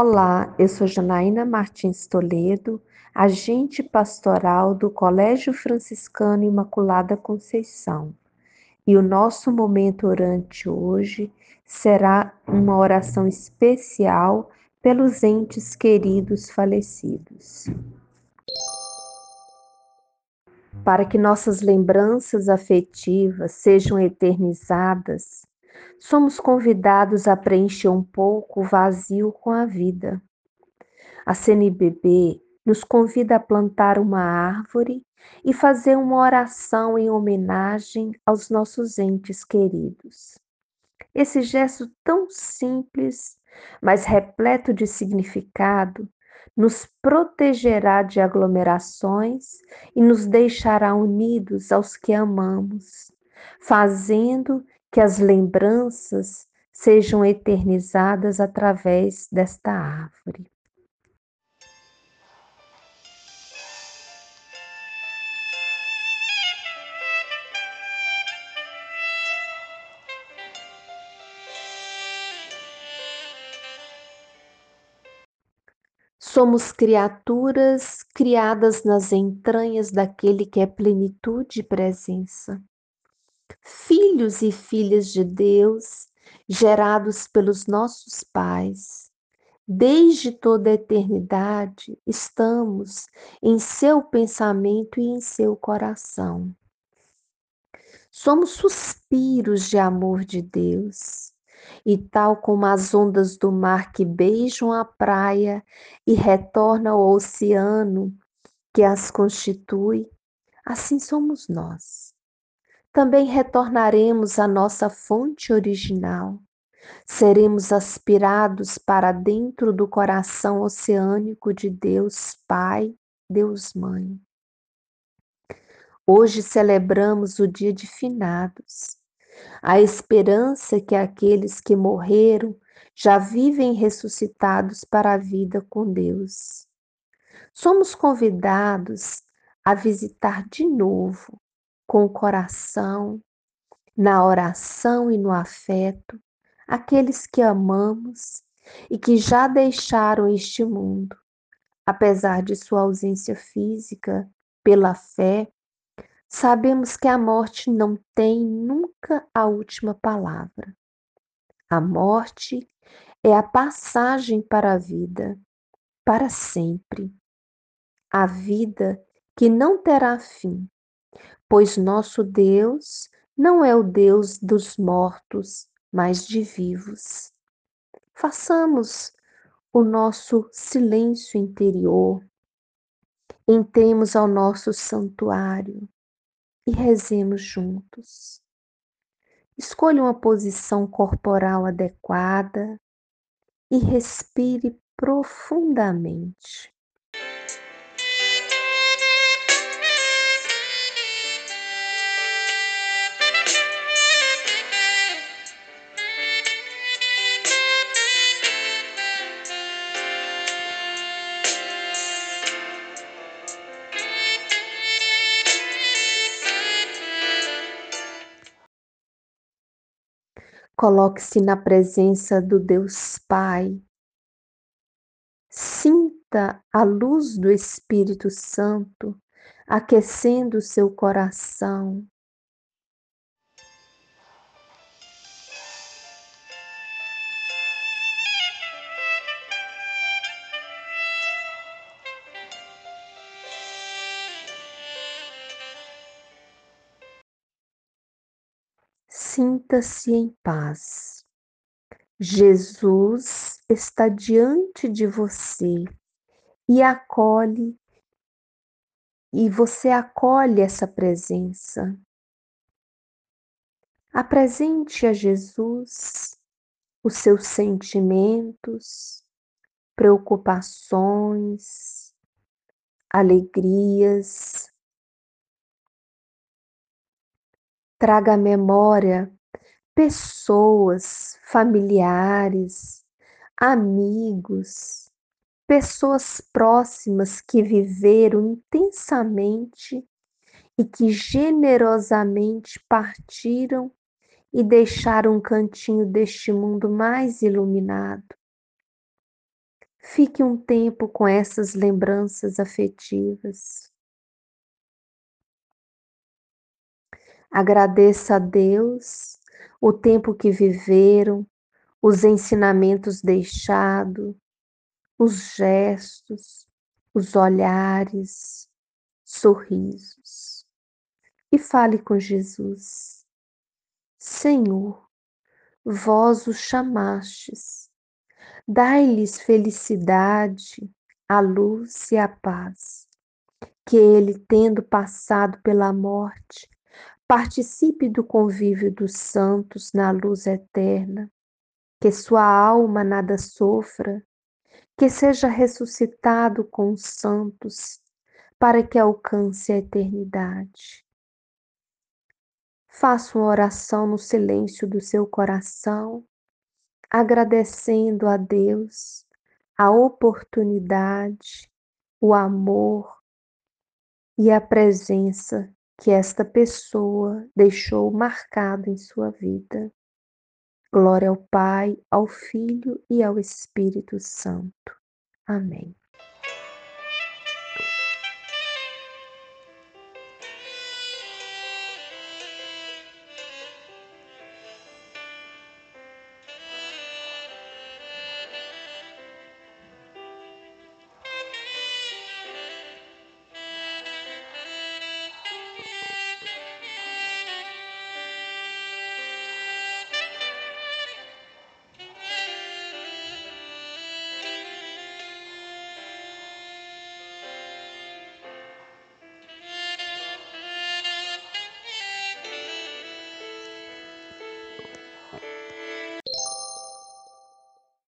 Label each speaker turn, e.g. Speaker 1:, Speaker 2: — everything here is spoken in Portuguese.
Speaker 1: Olá, eu sou Janaína Martins Toledo, agente pastoral do Colégio Franciscano Imaculada Conceição. E o nosso momento orante hoje será uma oração especial pelos entes queridos falecidos. Para que nossas lembranças afetivas sejam eternizadas, somos convidados a preencher um pouco o vazio com a vida. A CNBB nos convida a plantar uma árvore e fazer uma oração em homenagem aos nossos entes queridos. Esse gesto tão simples, mas repleto de significado, nos protegerá de aglomerações e nos deixará unidos aos que amamos, fazendo que as lembranças sejam eternizadas através desta árvore. Somos criaturas criadas nas entranhas daquele que é plenitude e presença filhos e filhas de Deus, gerados pelos nossos pais. Desde toda a eternidade, estamos em seu pensamento e em seu coração. Somos suspiros de amor de Deus, e tal como as ondas do mar que beijam a praia e retornam ao oceano que as constitui, assim somos nós também retornaremos à nossa fonte original. Seremos aspirados para dentro do coração oceânico de Deus Pai, Deus Mãe. Hoje celebramos o dia de finados, a esperança que aqueles que morreram já vivem ressuscitados para a vida com Deus. Somos convidados a visitar de novo com o coração, na oração e no afeto, aqueles que amamos e que já deixaram este mundo, apesar de sua ausência física, pela fé, sabemos que a morte não tem nunca a última palavra. A morte é a passagem para a vida, para sempre. A vida que não terá fim, pois nosso Deus não é o Deus dos mortos, mas de vivos. Façamos o nosso silêncio interior, entremos ao nosso santuário e rezemos juntos. Escolha uma posição corporal adequada e respire profundamente. Coloque-se na presença do Deus Pai. Sinta a luz do Espírito Santo aquecendo o seu coração. Sinta-se em paz. Jesus está diante de você e acolhe, e você acolhe essa presença. Apresente a Jesus os seus sentimentos, preocupações, alegrias, traga à memória pessoas, familiares, amigos, pessoas próximas que viveram intensamente e que generosamente partiram e deixaram um cantinho deste mundo mais iluminado. Fique um tempo com essas lembranças afetivas. Agradeça a Deus o tempo que viveram, os ensinamentos deixados, os gestos, os olhares, sorrisos. E fale com Jesus. Senhor, vós os chamastes, dai-lhes felicidade, a luz e a paz. Que ele, tendo passado pela morte, participe do convívio dos santos na luz eterna, que sua alma nada sofra, que seja ressuscitado com os santos, para que alcance a eternidade. Faça uma oração no silêncio do seu coração, agradecendo a Deus a oportunidade, o amor e a presença que esta pessoa deixou marcado em sua vida. Glória ao Pai, ao Filho e ao Espírito Santo. Amém.